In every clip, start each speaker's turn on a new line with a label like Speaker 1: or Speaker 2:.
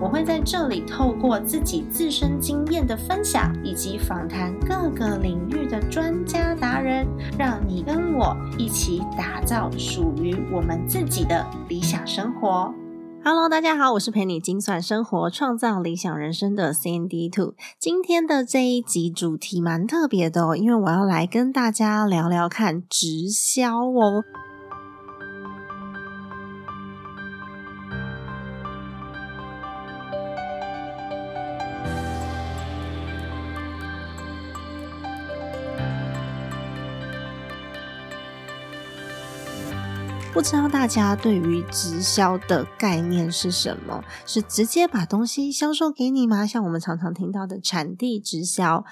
Speaker 1: 我会在这里透过自己自身经验的分享，以及访谈各个领域的专家达人，让你跟我一起打造属于我们自己的理想生活。Hello，大家好，我是陪你精算生活、创造理想人生的 Sandy Two。今天的这一集主题蛮特别的哦，因为我要来跟大家聊聊看直销哦。不知道大家对于直销的概念是什么？是直接把东西销售给你吗？像我们常常听到的产地直销。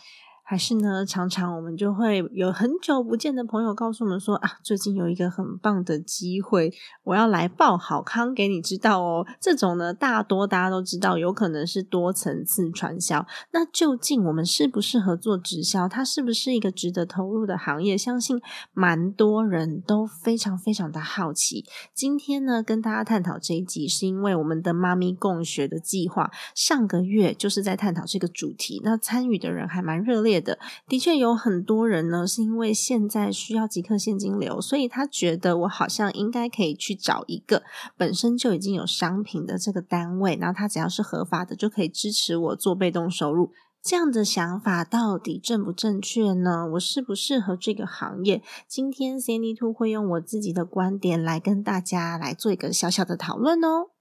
Speaker 1: 还是呢，常常我们就会有很久不见的朋友告诉我们说啊，最近有一个很棒的机会，我要来报好康给你知道哦。这种呢，大多大家都知道，有可能是多层次传销。那究竟我们适不适合做直销？它是不是一个值得投入的行业？相信蛮多人都非常非常的好奇。今天呢，跟大家探讨这一集，是因为我们的妈咪共学的计划上个月就是在探讨这个主题，那参与的人还蛮热烈。的的确有很多人呢，是因为现在需要即刻现金流，所以他觉得我好像应该可以去找一个本身就已经有商品的这个单位，然后他只要是合法的，就可以支持我做被动收入。这样的想法到底正不正确呢？我适不适合这个行业？今天 Sandy Two 会用我自己的观点来跟大家来做一个小小的讨论哦。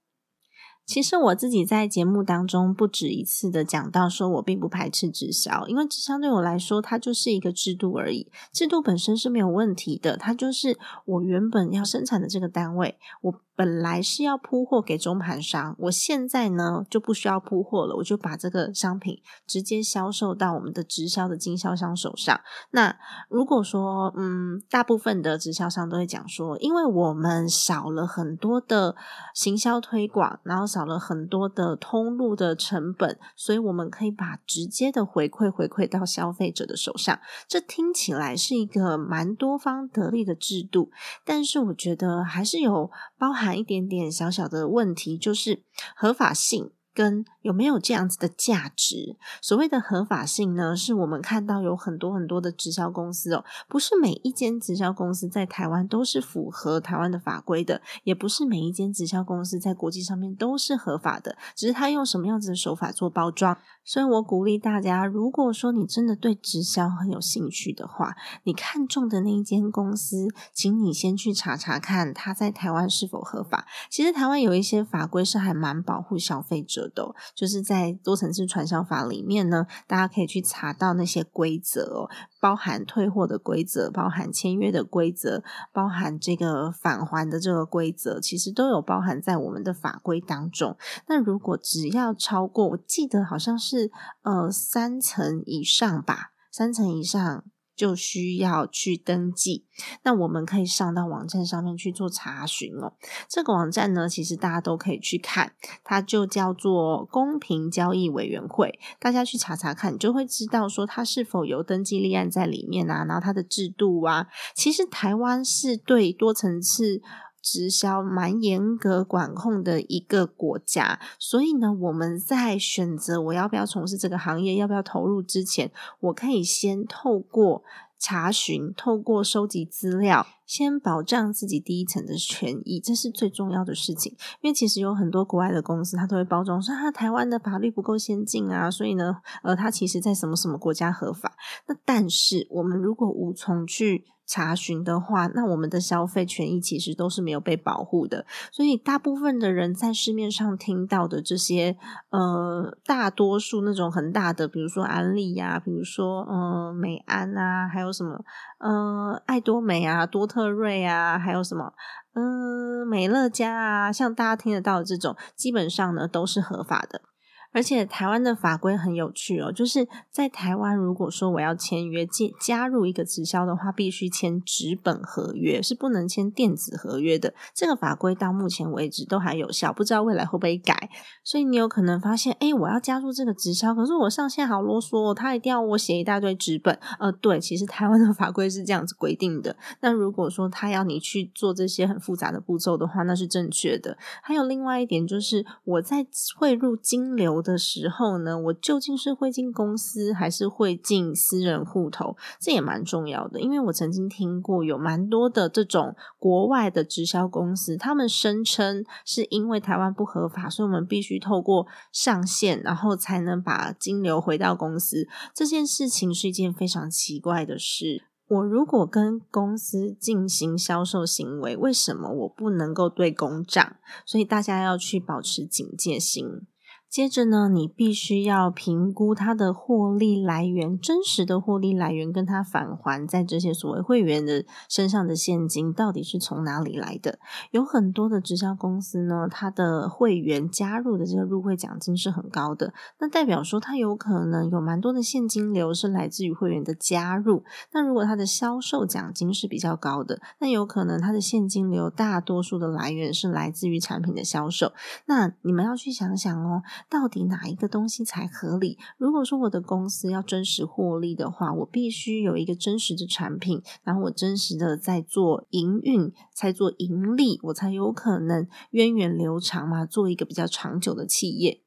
Speaker 1: 其实我自己在节目当中不止一次的讲到，说我并不排斥直销，因为直销对我来说，它就是一个制度而已，制度本身是没有问题的，它就是我原本要生产的这个单位，我。本来是要铺货给中盘商，我现在呢就不需要铺货了，我就把这个商品直接销售到我们的直销的经销商手上。那如果说，嗯，大部分的直销商都会讲说，因为我们少了很多的行销推广，然后少了很多的通路的成本，所以我们可以把直接的回馈回馈到消费者的手上。这听起来是一个蛮多方得利的制度，但是我觉得还是有包含。一点点小小的问题，就是合法性。跟有没有这样子的价值？所谓的合法性呢，是我们看到有很多很多的直销公司哦，不是每一间直销公司在台湾都是符合台湾的法规的，也不是每一间直销公司在国际上面都是合法的，只是他用什么样子的手法做包装。所以我鼓励大家，如果说你真的对直销很有兴趣的话，你看中的那一间公司，请你先去查查看它在台湾是否合法。其实台湾有一些法规是还蛮保护消费者。的，就是在多层次传销法里面呢，大家可以去查到那些规则哦，包含退货的规则，包含签约的规则，包含这个返还的这个规则，其实都有包含在我们的法规当中。那如果只要超过，我记得好像是呃三层以上吧，三层以上。就需要去登记，那我们可以上到网站上面去做查询哦。这个网站呢，其实大家都可以去看，它就叫做公平交易委员会。大家去查查看，你就会知道说它是否有登记立案在里面啊，然后它的制度啊。其实台湾是对多层次。直销蛮严格管控的一个国家，所以呢，我们在选择我要不要从事这个行业，要不要投入之前，我可以先透过查询，透过收集资料，先保障自己第一层的权益，这是最重要的事情。因为其实有很多国外的公司，它都会包装说，它台湾的法律不够先进啊，所以呢，呃，它其实在什么什么国家合法。那但是我们如果无从去。查询的话，那我们的消费权益其实都是没有被保护的，所以大部分的人在市面上听到的这些，呃，大多数那种很大的，比如说安利呀，比如说嗯美安啊，还有什么呃爱多美啊、多特瑞啊，还有什么嗯美乐家啊，像大家听得到的这种，基本上呢都是合法的。而且台湾的法规很有趣哦，就是在台湾，如果说我要签约进加入一个直销的话，必须签纸本合约，是不能签电子合约的。这个法规到目前为止都还有效，不知道未来会不会改。所以你有可能发现，哎，我要加入这个直销，可是我上线好啰嗦，哦他一定要我写一大堆纸本。呃，对，其实台湾的法规是这样子规定的。那如果说他要你去做这些很复杂的步骤的话，那是正确的。还有另外一点就是，我在汇入金流的时候呢，我究竟是会进公司还是会进私人户头？这也蛮重要的，因为我曾经听过有蛮多的这种国外的直销公司，他们声称是因为台湾不合法，所以我们必须透过上线，然后才能把金流回到公司。这件事情是一件非常奇怪的事。我如果跟公司进行销售行为，为什么我不能够对公账？所以大家要去保持警戒心。接着呢，你必须要评估它的获利来源，真实的获利来源跟它返还在这些所谓会员的身上的现金到底是从哪里来的？有很多的直销公司呢，它的会员加入的这个入会奖金是很高的，那代表说它有可能有蛮多的现金流是来自于会员的加入。那如果它的销售奖金是比较高的，那有可能它的现金流大多数的来源是来自于产品的销售。那你们要去想想哦。到底哪一个东西才合理？如果说我的公司要真实获利的话，我必须有一个真实的产品，然后我真实的在做营运，才做盈利，我才有可能源远流长嘛，做一个比较长久的企业。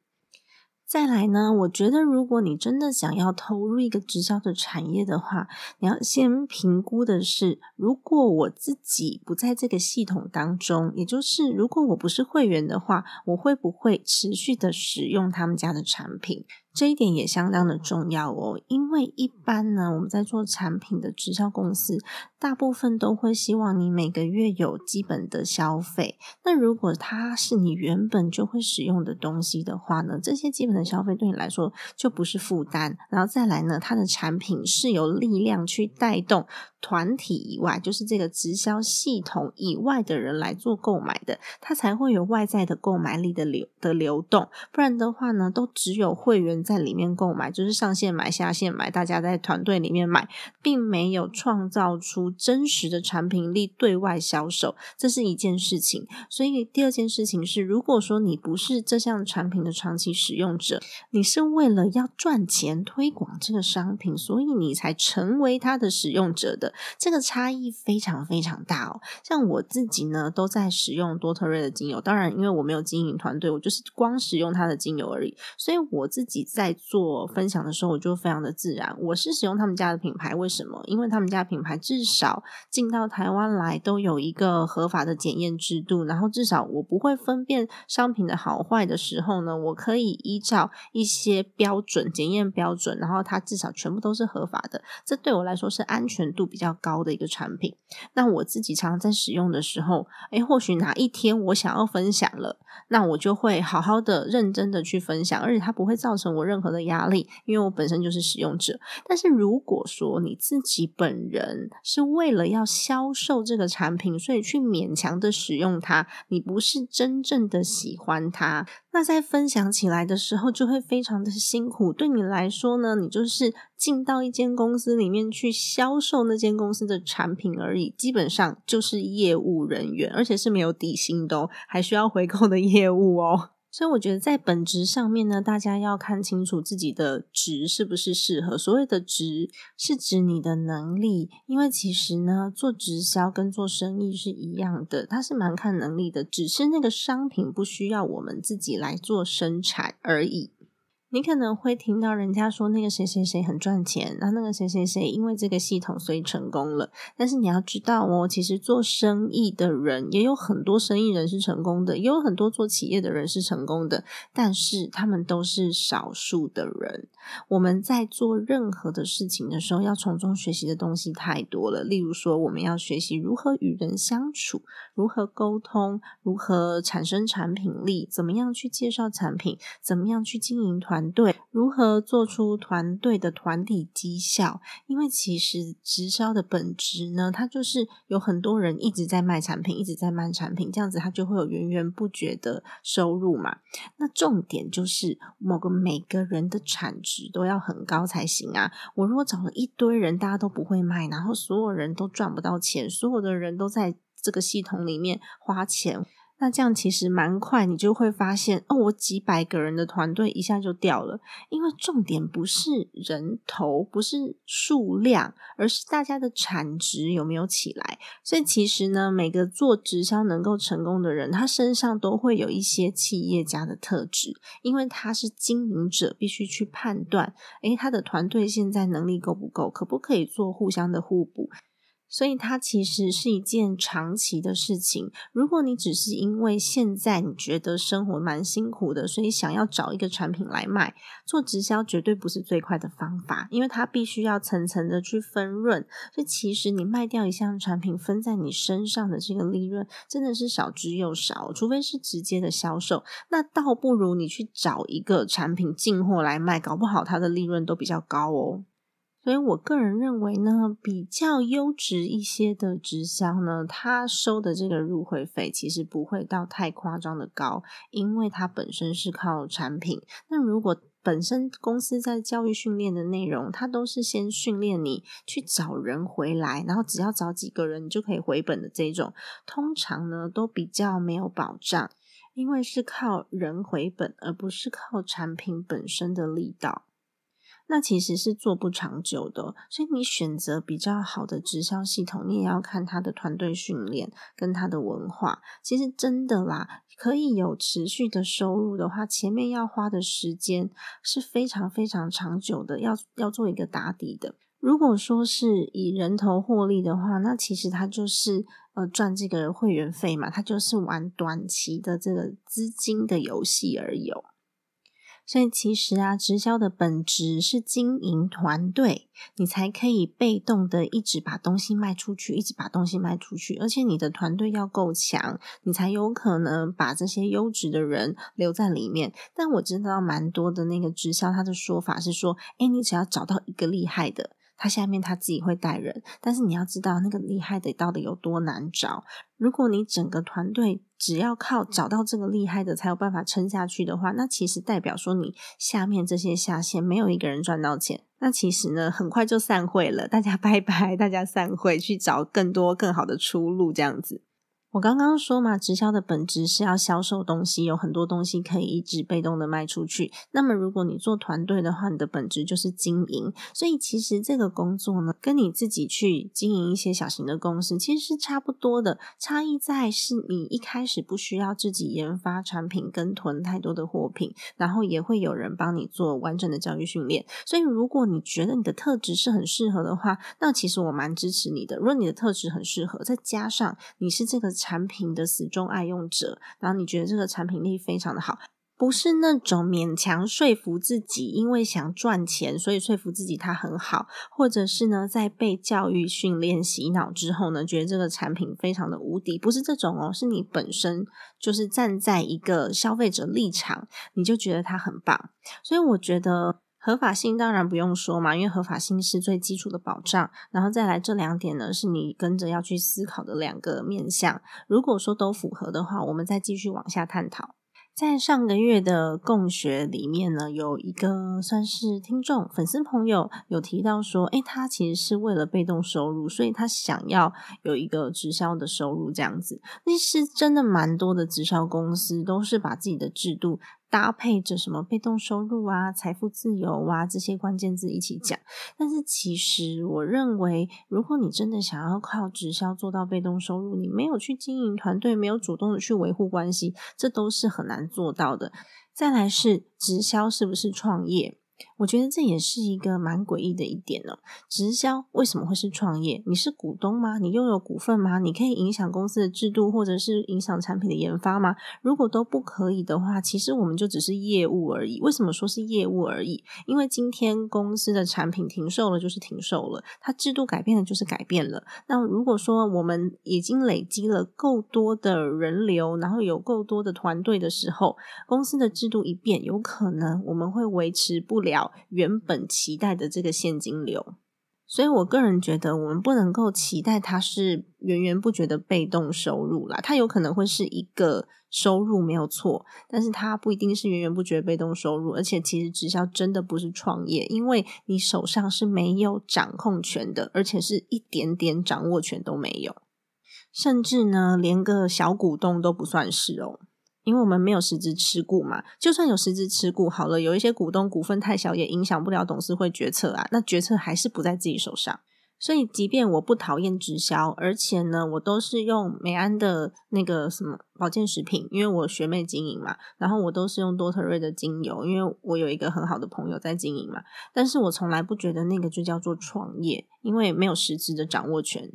Speaker 1: 再来呢，我觉得如果你真的想要投入一个直销的产业的话，你要先评估的是，如果我自己不在这个系统当中，也就是如果我不是会员的话，我会不会持续的使用他们家的产品？这一点也相当的重要哦，因为一般呢，我们在做产品的直销公司，大部分都会希望你每个月有基本的消费。那如果它是你原本就会使用的东西的话呢，这些基本的消费对你来说就不是负担。然后再来呢，它的产品是有力量去带动团体以外，就是这个直销系统以外的人来做购买的，它才会有外在的购买力的流的流动。不然的话呢，都只有会员。在里面购买，就是上线买、下线买，大家在团队里面买，并没有创造出真实的产品力对外销售，这是一件事情。所以第二件事情是，如果说你不是这项产品的长期使用者，你是为了要赚钱推广这个商品，所以你才成为它的使用者的，这个差异非常非常大哦。像我自己呢，都在使用多特瑞的精油，当然因为我没有经营团队，我就是光使用它的精油而已，所以我自己。在做分享的时候，我就非常的自然。我是使用他们家的品牌，为什么？因为他们家品牌至少进到台湾来都有一个合法的检验制度，然后至少我不会分辨商品的好坏的时候呢，我可以依照一些标准检验标准，然后它至少全部都是合法的。这对我来说是安全度比较较高的一个产品。那我自己常常在使用的时候，诶，或许哪一天我想要分享了，那我就会好好的、认真的去分享，而且它不会造成我。任何的压力，因为我本身就是使用者。但是如果说你自己本人是为了要销售这个产品，所以去勉强的使用它，你不是真正的喜欢它，那在分享起来的时候就会非常的辛苦。对你来说呢，你就是进到一间公司里面去销售那间公司的产品而已，基本上就是业务人员，而且是没有底薪的哦，还需要回购的业务哦。所以我觉得在本职上面呢，大家要看清楚自己的值是不是适合。所谓的值是指你的能力，因为其实呢，做直销跟做生意是一样的，它是蛮看能力的，只是那个商品不需要我们自己来做生产而已。你可能会听到人家说那个谁谁谁很赚钱，然后那个谁谁谁因为这个系统所以成功了。但是你要知道哦，其实做生意的人也有很多生意人是成功的，也有很多做企业的人是成功的，但是他们都是少数的人。我们在做任何的事情的时候，要从中学习的东西太多了。例如说，我们要学习如何与人相处，如何沟通，如何产生产品力，怎么样去介绍产品，怎么样去经营团。队，如何做出团队的团体绩效？因为其实直销的本质呢，它就是有很多人一直在卖产品，一直在卖产品，这样子它就会有源源不绝的收入嘛。那重点就是某个每个人的产值都要很高才行啊。我如果找了一堆人，大家都不会卖，然后所有人都赚不到钱，所有的人都在这个系统里面花钱。那这样其实蛮快，你就会发现哦，我几百个人的团队一下就掉了。因为重点不是人头，不是数量，而是大家的产值有没有起来。所以其实呢，每个做直销能够成功的人，他身上都会有一些企业家的特质，因为他是经营者，必须去判断，诶，他的团队现在能力够不够，可不可以做互相的互补。所以它其实是一件长期的事情。如果你只是因为现在你觉得生活蛮辛苦的，所以想要找一个产品来卖，做直销绝对不是最快的方法，因为它必须要层层的去分润。所以其实你卖掉一项产品，分在你身上的这个利润真的是少之又少，除非是直接的销售，那倒不如你去找一个产品进货来卖，搞不好它的利润都比较高哦。所以我个人认为呢，比较优质一些的直销呢，它收的这个入会费其实不会到太夸张的高，因为它本身是靠产品。那如果本身公司在教育训练的内容，它都是先训练你去找人回来，然后只要找几个人，你就可以回本的这种，通常呢都比较没有保障，因为是靠人回本，而不是靠产品本身的力道。那其实是做不长久的，所以你选择比较好的直销系统，你也要看他的团队训练跟他的文化。其实真的啦，可以有持续的收入的话，前面要花的时间是非常非常长久的，要要做一个打底的。如果说是以人头获利的话，那其实它就是呃赚这个会员费嘛，它就是玩短期的这个资金的游戏而已。所以其实啊，直销的本质是经营团队，你才可以被动的一直把东西卖出去，一直把东西卖出去。而且你的团队要够强，你才有可能把这些优质的人留在里面。但我知道蛮多的那个直销，他的说法是说，哎，你只要找到一个厉害的。他下面他自己会带人，但是你要知道那个厉害的到底有多难找。如果你整个团队只要靠找到这个厉害的才有办法撑下去的话，那其实代表说你下面这些下线没有一个人赚到钱，那其实呢很快就散会了，大家拜拜，大家散会去找更多更好的出路，这样子。我刚刚说嘛，直销的本质是要销售东西，有很多东西可以一直被动的卖出去。那么，如果你做团队的话，你的本质就是经营。所以，其实这个工作呢，跟你自己去经营一些小型的公司其实是差不多的。差异在是你一开始不需要自己研发产品跟囤太多的货品，然后也会有人帮你做完整的教育训练。所以，如果你觉得你的特质是很适合的话，那其实我蛮支持你的。如果你的特质很适合，再加上你是这个。产品的死忠爱用者，然后你觉得这个产品力非常的好，不是那种勉强说服自己，因为想赚钱，所以说服自己它很好，或者是呢，在被教育训练洗脑之后呢，觉得这个产品非常的无敌，不是这种哦，是你本身就是站在一个消费者立场，你就觉得它很棒，所以我觉得。合法性当然不用说嘛，因为合法性是最基础的保障。然后再来这两点呢，是你跟着要去思考的两个面向。如果说都符合的话，我们再继续往下探讨。在上个月的共学里面呢，有一个算是听众粉丝朋友有提到说，诶，他其实是为了被动收入，所以他想要有一个直销的收入这样子。那是真的蛮多的直销公司都是把自己的制度。搭配着什么被动收入啊、财富自由啊这些关键字一起讲，但是其实我认为，如果你真的想要靠直销做到被动收入，你没有去经营团队，没有主动的去维护关系，这都是很难做到的。再来是直销是不是创业？我觉得这也是一个蛮诡异的一点呢。直销为什么会是创业？你是股东吗？你拥有股份吗？你可以影响公司的制度，或者是影响产品的研发吗？如果都不可以的话，其实我们就只是业务而已。为什么说是业务而已？因为今天公司的产品停售了，就是停售了；它制度改变了，就是改变了。那如果说我们已经累积了够多的人流，然后有够多的团队的时候，公司的制度一变，有可能我们会维持不了。原本期待的这个现金流，所以我个人觉得，我们不能够期待它是源源不绝的被动收入啦。它有可能会是一个收入没有错，但是它不一定是源源不绝被动收入。而且，其实直销真的不是创业，因为你手上是没有掌控权的，而且是一点点掌握权都没有，甚至呢，连个小股东都不算是哦。因为我们没有实质持股嘛，就算有实质持股，好了，有一些股东股份太小，也影响不了董事会决策啊。那决策还是不在自己手上。所以，即便我不讨厌直销，而且呢，我都是用美安的那个什么保健食品，因为我学妹经营嘛，然后我都是用多特瑞的精油，因为我有一个很好的朋友在经营嘛。但是我从来不觉得那个就叫做创业，因为没有实质的掌握权。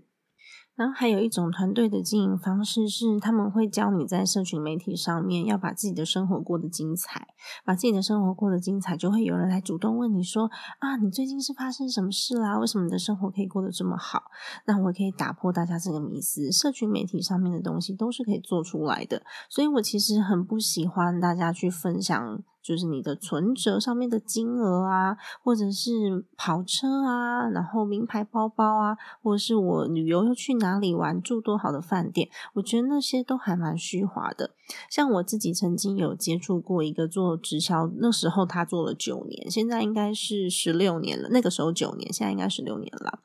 Speaker 1: 然后还有一种团队的经营方式是，他们会教你在社群媒体上面要把自己的生活过得精彩，把自己的生活过得精彩，就会有人来主动问你说：“啊，你最近是发生什么事啦？为什么你的生活可以过得这么好？”那我可以打破大家这个迷思，社群媒体上面的东西都是可以做出来的。所以我其实很不喜欢大家去分享。就是你的存折上面的金额啊，或者是跑车啊，然后名牌包包啊，或者是我旅游又去哪里玩，住多好的饭店，我觉得那些都还蛮虚华的。像我自己曾经有接触过一个做直销，那时候他做了九年，现在应该是十六年了。那个时候九年，现在应该十六年了。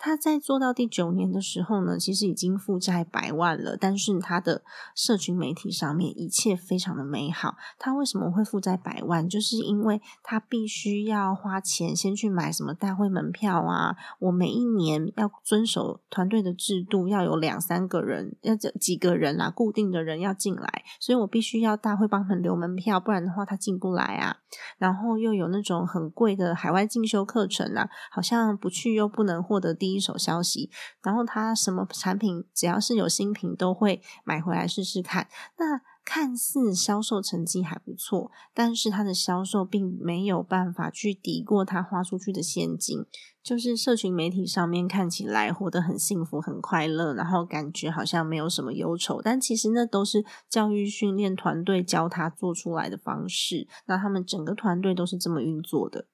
Speaker 1: 他在做到第九年的时候呢，其实已经负债百万了，但是他的社群媒体上面一切非常的美好。他为什么会负债在百万？就是因为他必须要花钱先去买什么大会门票啊，我每一年要遵守团队的制度，要有两三个人，要这几个人啊，固定的人要进来，所以我必须要大会帮他们留门票，不然的话他进不来啊。然后又有那种很贵的海外进修课程啊，好像不去又不能获得。第一手消息，然后他什么产品只要是有新品都会买回来试试看。那看似销售成绩还不错，但是他的销售并没有办法去抵过他花出去的现金。就是社群媒体上面看起来活得很幸福、很快乐，然后感觉好像没有什么忧愁，但其实那都是教育训练团队教他做出来的方式。那他们整个团队都是这么运作的。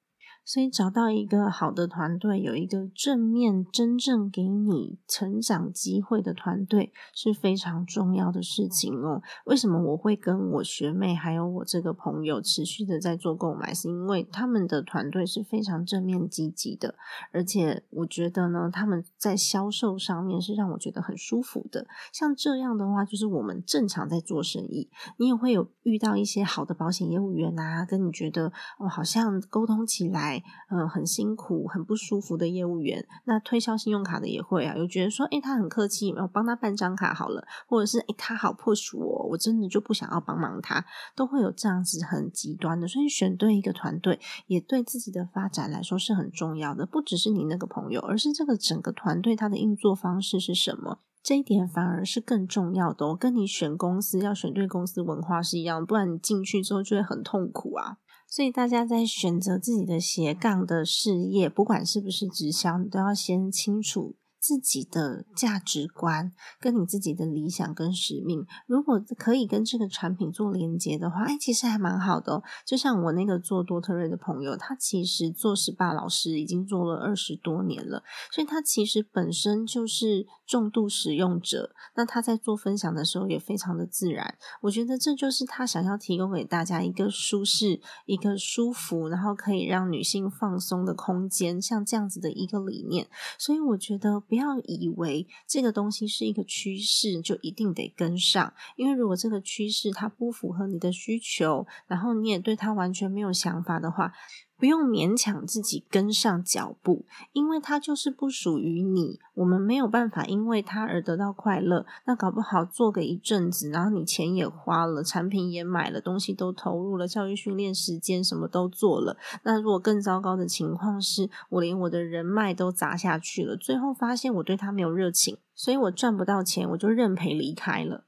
Speaker 1: 所以找到一个好的团队，有一个正面、真正给你成长机会的团队是非常重要的事情哦。为什么我会跟我学妹还有我这个朋友持续的在做购买？是因为他们的团队是非常正面积极的，而且我觉得呢，他们在销售上面是让我觉得很舒服的。像这样的话，就是我们正常在做生意，你也会有遇到一些好的保险业务员啊，跟你觉得哦，好像沟通起来。嗯，很辛苦、很不舒服的业务员，那推销信用卡的也会啊，有觉得说，诶，他很客气，我帮他办张卡好了，或者是诶，他好 push 我，我真的就不想要帮忙他，都会有这样子很极端的。所以选对一个团队，也对自己的发展来说是很重要的，不只是你那个朋友，而是这个整个团队它的运作方式是什么，这一点反而是更重要的。我跟你选公司要选对公司文化是一样，不然你进去之后就会很痛苦啊。所以大家在选择自己的斜杠的事业，不管是不是直销，你都要先清楚。自己的价值观跟你自己的理想跟使命，如果可以跟这个产品做连接的话，哎，其实还蛮好的。就像我那个做多特瑞的朋友，他其实做 SPA 老师已经做了二十多年了，所以他其实本身就是重度使用者。那他在做分享的时候也非常的自然。我觉得这就是他想要提供给大家一个舒适、一个舒服，然后可以让女性放松的空间，像这样子的一个理念。所以我觉得。不要以为这个东西是一个趋势，就一定得跟上。因为如果这个趋势它不符合你的需求，然后你也对它完全没有想法的话，不用勉强自己跟上脚步，因为它就是不属于你。我们没有办法因为它而得到快乐。那搞不好做个一阵子，然后你钱也花了，产品也买了，东西都投入了，教育训练时间什么都做了。那如果更糟糕的情况是我连我的人脉都砸下去了，最后发现我对他没有热情，所以我赚不到钱，我就认赔离开了。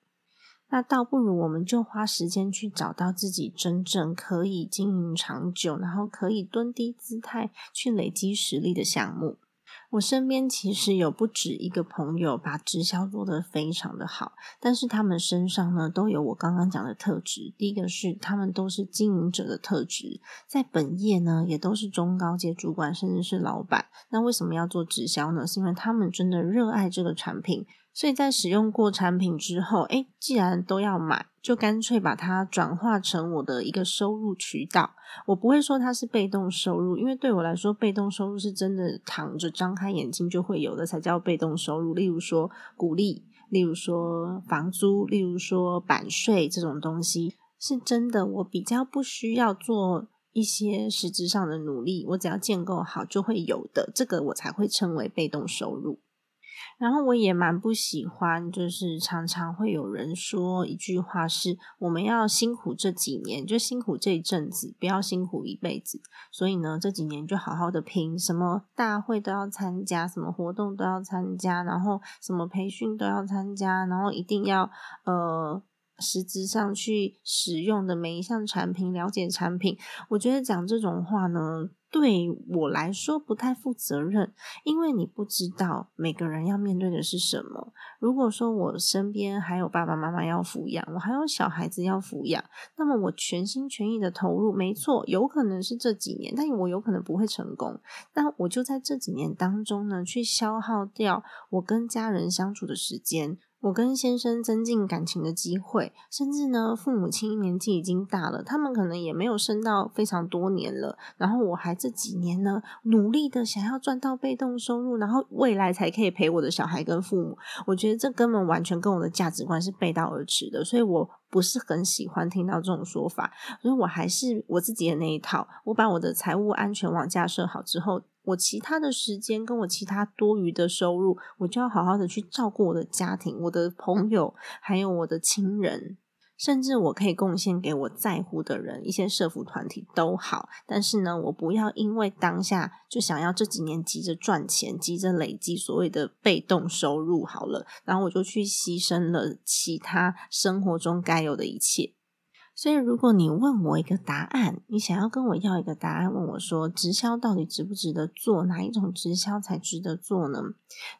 Speaker 1: 那倒不如我们就花时间去找到自己真正可以经营长久，然后可以蹲低姿态去累积实力的项目。我身边其实有不止一个朋友把直销做得非常的好，但是他们身上呢都有我刚刚讲的特质。第一个是他们都是经营者的特质，在本业呢也都是中高阶主管，甚至是老板。那为什么要做直销呢？是因为他们真的热爱这个产品。所以在使用过产品之后，哎，既然都要买，就干脆把它转化成我的一个收入渠道。我不会说它是被动收入，因为对我来说，被动收入是真的躺着张开眼睛就会有的，才叫被动收入。例如说鼓励，例如说房租，例如说版税这种东西，是真的。我比较不需要做一些实质上的努力，我只要建构好就会有的，这个我才会称为被动收入。然后我也蛮不喜欢，就是常常会有人说一句话是：我们要辛苦这几年，就辛苦这一阵子，不要辛苦一辈子。所以呢，这几年就好好的拼，什么大会都要参加，什么活动都要参加，然后什么培训都要参加，然后一定要呃。实质上去使用的每一项产品，了解产品，我觉得讲这种话呢，对我来说不太负责任，因为你不知道每个人要面对的是什么。如果说我身边还有爸爸妈妈要抚养，我还有小孩子要抚养，那么我全心全意的投入，没错，有可能是这几年，但我有可能不会成功。那我就在这几年当中呢，去消耗掉我跟家人相处的时间。我跟先生增进感情的机会，甚至呢，父母亲年纪已经大了，他们可能也没有生到非常多年了。然后我还这几年呢，努力的想要赚到被动收入，然后未来才可以陪我的小孩跟父母。我觉得这根本完全跟我的价值观是背道而驰的，所以我不是很喜欢听到这种说法。所以我还是我自己的那一套，我把我的财务安全网架设好之后。我其他的时间跟我其他多余的收入，我就要好好的去照顾我的家庭、我的朋友，还有我的亲人，甚至我可以贡献给我在乎的人，一些社服团体都好。但是呢，我不要因为当下就想要这几年急着赚钱、急着累积所谓的被动收入好了，然后我就去牺牲了其他生活中该有的一切。所以，如果你问我一个答案，你想要跟我要一个答案，问我说直销到底值不值得做，哪一种直销才值得做呢？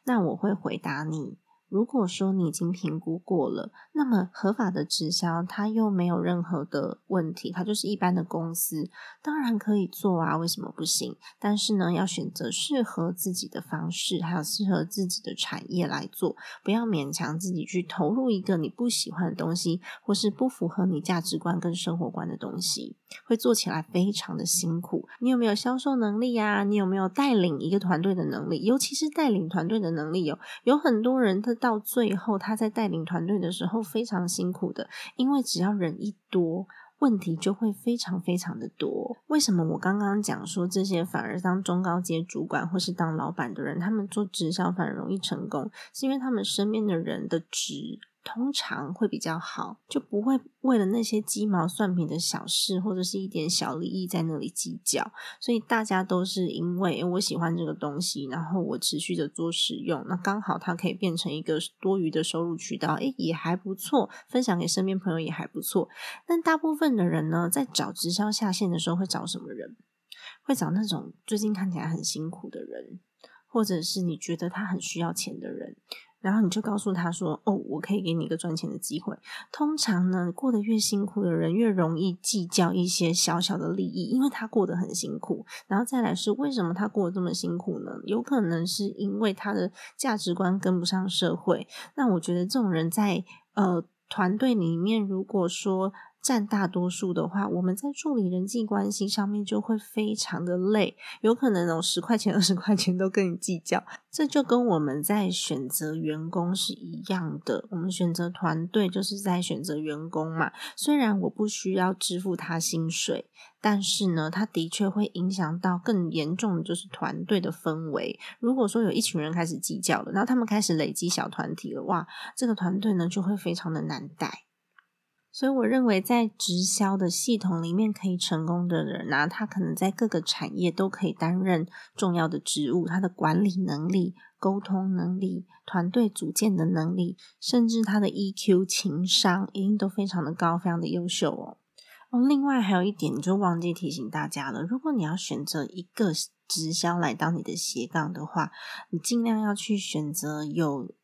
Speaker 1: 那我会回答你。如果说你已经评估过了，那么合法的直销它又没有任何的问题，它就是一般的公司，当然可以做啊，为什么不行？但是呢，要选择适合自己的方式，还有适合自己的产业来做，不要勉强自己去投入一个你不喜欢的东西，或是不符合你价值观跟生活观的东西，会做起来非常的辛苦。你有没有销售能力呀？你有没有带领一个团队的能力？尤其是带领团队的能力，有有很多人他。到最后，他在带领团队的时候非常辛苦的，因为只要人一多，问题就会非常非常的多。为什么我刚刚讲说这些反而当中高阶主管或是当老板的人，他们做直销反而容易成功，是因为他们身边的人的值。通常会比较好，就不会为了那些鸡毛蒜皮的小事或者是一点小利益在那里计较。所以大家都是因为我喜欢这个东西，然后我持续的做使用，那刚好它可以变成一个多余的收入渠道，诶，也还不错，分享给身边朋友也还不错。但大部分的人呢，在找直销下线的时候会找什么人？会找那种最近看起来很辛苦的人，或者是你觉得他很需要钱的人。然后你就告诉他说：“哦，我可以给你一个赚钱的机会。”通常呢，过得越辛苦的人越容易计较一些小小的利益，因为他过得很辛苦。然后再来是为什么他过得这么辛苦呢？有可能是因为他的价值观跟不上社会。那我觉得这种人在呃团队里面，如果说占大多数的话，我们在处理人际关系上面就会非常的累，有可能哦十块钱、二十块钱都跟你计较。这就跟我们在选择员工是一样的，我们选择团队就是在选择员工嘛。虽然我不需要支付他薪水。但是呢，他的确会影响到更严重的就是团队的氛围。如果说有一群人开始计较了，然后他们开始累积小团体了，哇，这个团队呢就会非常的难带。所以我认为，在直销的系统里面可以成功的人呢，他可能在各个产业都可以担任重要的职务。他的管理能力、沟通能力、团队组建的能力，甚至他的 EQ 情商，一定都非常的高，非常的优秀哦。哦，另外还有一点，就忘记提醒大家了。如果你要选择一个直销来当你的斜杠的话，你尽量要去选择有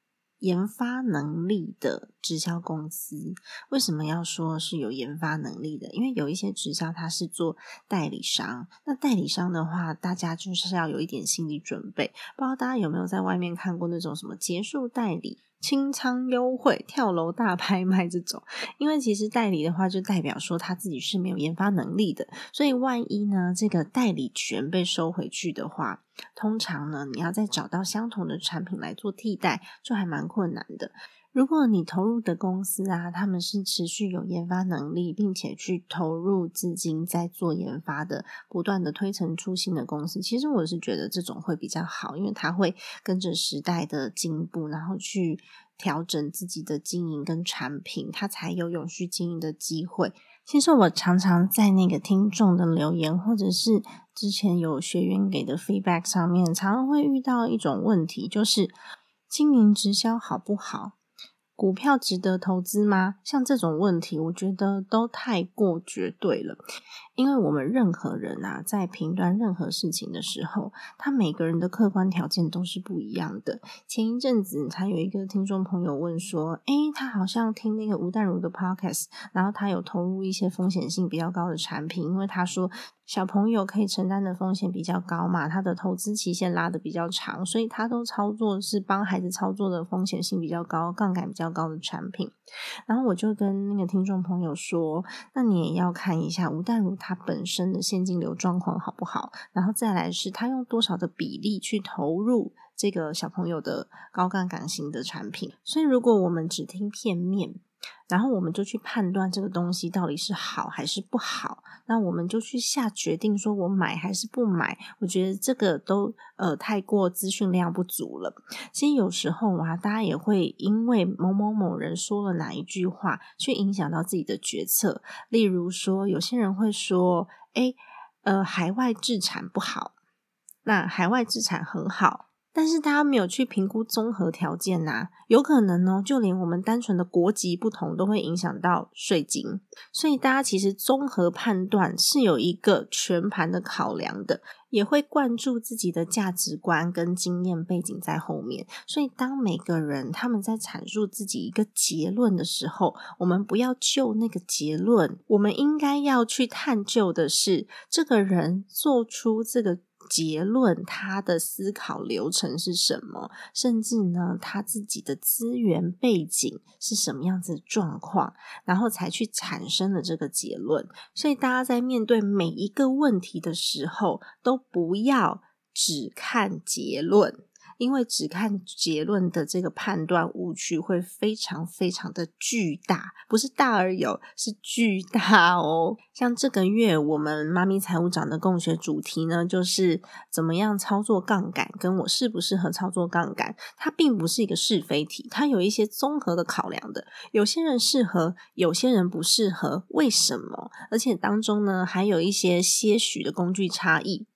Speaker 1: 研发能力的直销公司。为什么要说是有研发能力的？因为有一些直销它是做代理商，那代理商的话，大家就是要有一点心理准备。不知道大家有没有在外面看过那种什么结束代理？清仓优惠、跳楼大拍卖这种，因为其实代理的话，就代表说他自己是没有研发能力的，所以万一呢，这个代理权被收回去的话，通常呢，你要再找到相同的产品来做替代，就还蛮困难的。如果你投入的公司啊，他们是持续有研发能力，并且去投入资金在做研发的，不断的推陈出新的公司，其实我是觉得这种会比较好，因为它会跟着时代的进步，然后去调整自己的经营跟产品，它才有永续经营的机会。其实我常常在那个听众的留言，或者是之前有学员给的 feedback 上面，常常会遇到一种问题，就是经营直销好不好？股票值得投资吗？像这种问题，我觉得都太过绝对了。因为我们任何人啊，在评断任何事情的时候，他每个人的客观条件都是不一样的。前一阵子，才有一个听众朋友问说：“诶，他好像听那个吴淡如的 podcast，然后他有投入一些风险性比较高的产品，因为他说。”小朋友可以承担的风险比较高嘛，他的投资期限拉的比较长，所以他都操作是帮孩子操作的风险性比较高、杠杆比较高的产品。然后我就跟那个听众朋友说，那你也要看一下吴淡如它本身的现金流状况好不好，然后再来是它用多少的比例去投入这个小朋友的高杠杆型的产品。所以如果我们只听片面。然后我们就去判断这个东西到底是好还是不好，那我们就去下决定，说我买还是不买。我觉得这个都呃太过资讯量不足了。其实有时候啊，大家也会因为某某某人说了哪一句话，去影响到自己的决策。例如说，有些人会说：“哎，呃，海外制产不好，那海外制产很好。”但是大家没有去评估综合条件呐，有可能呢，就连我们单纯的国籍不同都会影响到税金，所以大家其实综合判断是有一个全盘的考量的，也会灌注自己的价值观跟经验背景在后面。所以当每个人他们在阐述自己一个结论的时候，我们不要就那个结论，我们应该要去探究的是这个人做出这个。结论，他的思考流程是什么？甚至呢，他自己的资源背景是什么样子的状况，然后才去产生了这个结论。所以，大家在面对每一个问题的时候，都不要只看结论。因为只看结论的这个判断误区会非常非常的巨大，不是大而有，是巨大哦。像这个月我们妈咪财务长的共学主题呢，就是怎么样操作杠杆，跟我适不适合操作杠杆，它并不是一个是非题，它有一些综合的考量的。有些人适合，有些人不适合，为什么？而且当中呢，还有一些些许的工具差异。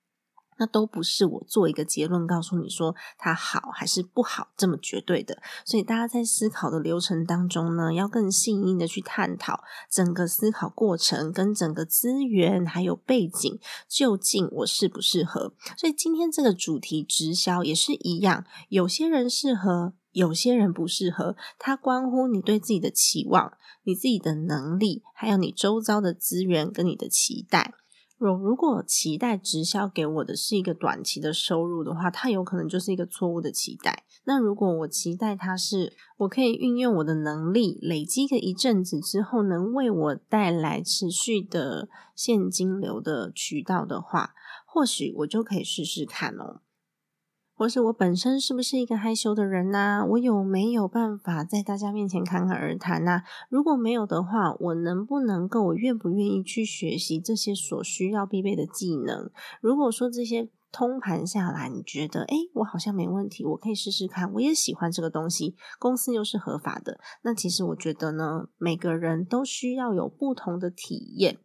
Speaker 1: 那都不是我做一个结论告诉你说它好还是不好这么绝对的，所以大家在思考的流程当中呢，要更细腻的去探讨整个思考过程跟整个资源还有背景，究竟我适不适合？所以今天这个主题直销也是一样，有些人适合，有些人不适合，它关乎你对自己的期望、你自己的能力，还有你周遭的资源跟你的期待。如如果期待直销给我的是一个短期的收入的话，它有可能就是一个错误的期待。那如果我期待它是我可以运用我的能力，累积个一阵子之后，能为我带来持续的现金流的渠道的话，或许我就可以试试看哦。或是我本身是不是一个害羞的人呐？我有没有办法在大家面前侃侃而谈呐？如果没有的话，我能不能够？我愿不愿意去学习这些所需要必备的技能？如果说这些。通盘下来，你觉得，哎，我好像没问题，我可以试试看。我也喜欢这个东西，公司又是合法的。那其实我觉得呢，每个人都需要有不同的体验。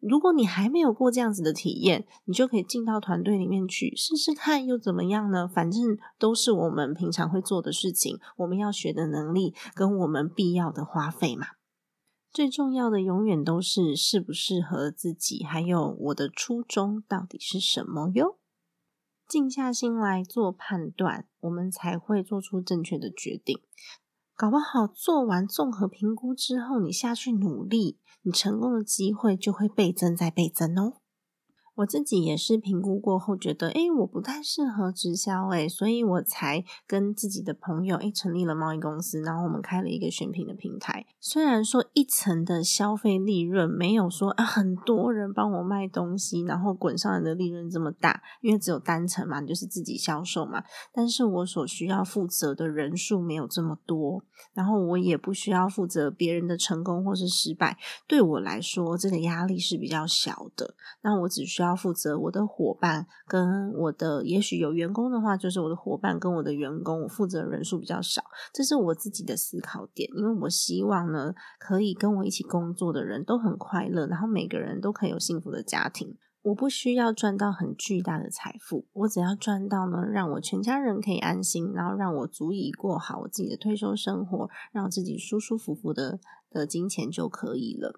Speaker 1: 如果你还没有过这样子的体验，你就可以进到团队里面去试试看，又怎么样呢？反正都是我们平常会做的事情，我们要学的能力跟我们必要的花费嘛。最重要的永远都是适不适合自己，还有我的初衷到底是什么哟。静下心来做判断，我们才会做出正确的决定。搞不好做完综合评估之后，你下去努力，你成功的机会就会倍增再倍增哦。我自己也是评估过后觉得，哎，我不太适合直销，哎，所以我才跟自己的朋友，哎，成立了贸易公司，然后我们开了一个选品的平台。虽然说一层的消费利润没有说啊，很多人帮我卖东西，然后滚上来的利润这么大，因为只有单层嘛，就是自己销售嘛。但是我所需要负责的人数没有这么多，然后我也不需要负责别人的成功或是失败，对我来说，这个压力是比较小的。那我只需要。要负责我的伙伴跟我的，也许有员工的话，就是我的伙伴跟我的员工，我负责人数比较少，这是我自己的思考点。因为我希望呢，可以跟我一起工作的人都很快乐，然后每个人都可以有幸福的家庭。我不需要赚到很巨大的财富，我只要赚到呢，让我全家人可以安心，然后让我足以过好我自己的退休生活，让我自己舒舒服服的的金钱就可以了。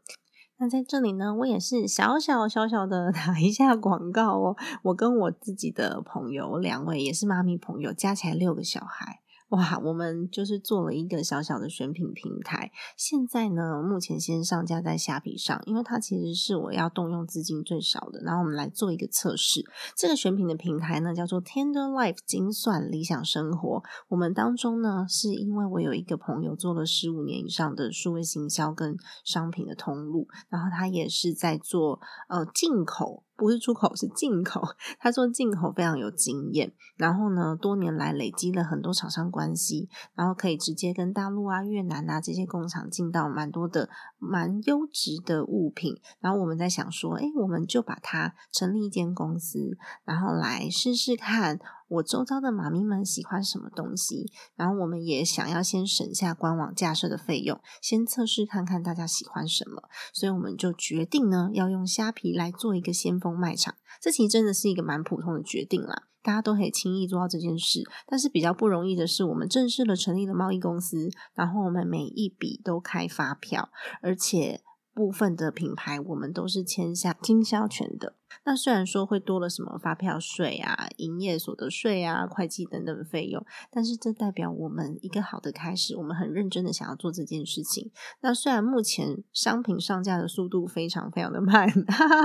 Speaker 1: 那在这里呢，我也是小小小小的 打一下广告哦。我跟我自己的朋友两位也是妈咪朋友，加起来六个小孩。哇，我们就是做了一个小小的选品平台，现在呢，目前先上架在虾皮上，因为它其实是我要动用资金最少的。然后我们来做一个测试，这个选品的平台呢叫做 Tender Life 精算理想生活。我们当中呢，是因为我有一个朋友做了十五年以上的数位行销跟商品的通路，然后他也是在做呃进口。不是出口，是进口。他说进口非常有经验，然后呢，多年来累积了很多厂商关系，然后可以直接跟大陆啊、越南啊这些工厂进到蛮多的蛮优质的物品。然后我们在想说，哎，我们就把它成立一间公司，然后来试试看。我周遭的妈咪们喜欢什么东西，然后我们也想要先省下官网架设的费用，先测试看看大家喜欢什么，所以我们就决定呢，要用虾皮来做一个先锋卖场。这其实真的是一个蛮普通的决定啦，大家都可以轻易做到这件事。但是比较不容易的是，我们正式的成立了贸易公司，然后我们每一笔都开发票，而且。部分的品牌，我们都是签下经销权的。那虽然说会多了什么发票税啊、营业所得税啊、会计等等费用，但是这代表我们一个好的开始，我们很认真的想要做这件事情。那虽然目前商品上架的速度非常非常的慢，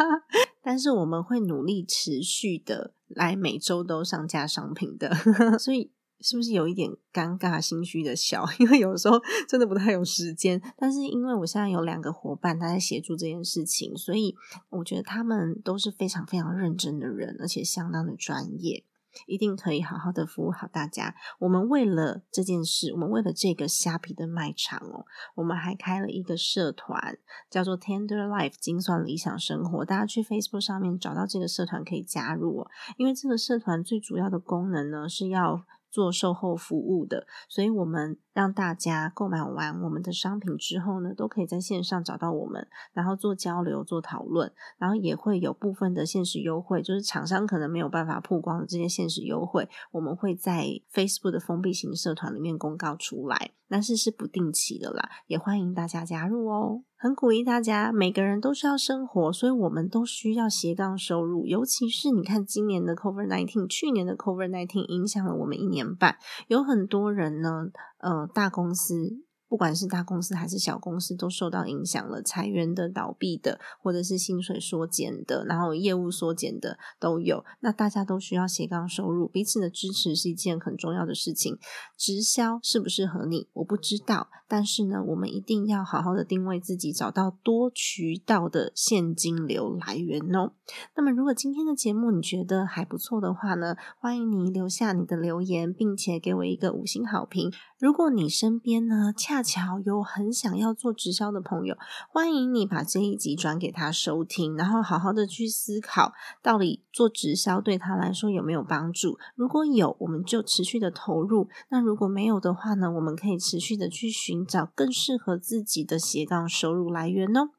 Speaker 1: 但是我们会努力持续的来每周都上架商品的，所以。是不是有一点尴尬、心虚的笑？因为有时候真的不太有时间。但是因为我现在有两个伙伴，他在协助这件事情，所以我觉得他们都是非常非常认真的人，而且相当的专业，一定可以好好的服务好大家。我们为了这件事，我们为了这个虾皮的卖场哦，我们还开了一个社团，叫做 Tender Life 精算理想生活。大家去 Facebook 上面找到这个社团可以加入哦。因为这个社团最主要的功能呢，是要做售后服务的，所以我们让大家购买完我们的商品之后呢，都可以在线上找到我们，然后做交流、做讨论，然后也会有部分的限时优惠，就是厂商可能没有办法曝光的这些限时优惠，我们会在 Facebook 的封闭型社团里面公告出来，但是是不定期的啦，也欢迎大家加入哦。很鼓励大家，每个人都需要生活，所以我们都需要斜杠收入。尤其是你看，今年的 Cover Nineteen，去年的 Cover Nineteen 影响了我们一年半，有很多人呢，呃，大公司。不管是大公司还是小公司，都受到影响了，裁员的、倒闭的，或者是薪水缩减的，然后业务缩减的都有。那大家都需要斜杠收入，彼此的支持是一件很重要的事情。直销适不适合你，我不知道，但是呢，我们一定要好好的定位自己，找到多渠道的现金流来源哦。那么，如果今天的节目你觉得还不错的话呢，欢迎你留下你的留言，并且给我一个五星好评。如果你身边呢恰巧有很想要做直销的朋友，欢迎你把这一集转给他收听，然后好好的去思考，到底做直销对他来说有没有帮助？如果有，我们就持续的投入；那如果没有的话呢，我们可以持续的去寻找更适合自己的斜杠收入来源哦。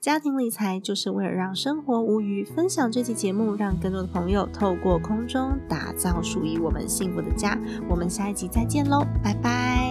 Speaker 1: 家庭理财就是为了让生活无余。分享这期节目，让更多的朋友透过空中打造属于我们幸福的家。我们下一集再见喽，拜拜。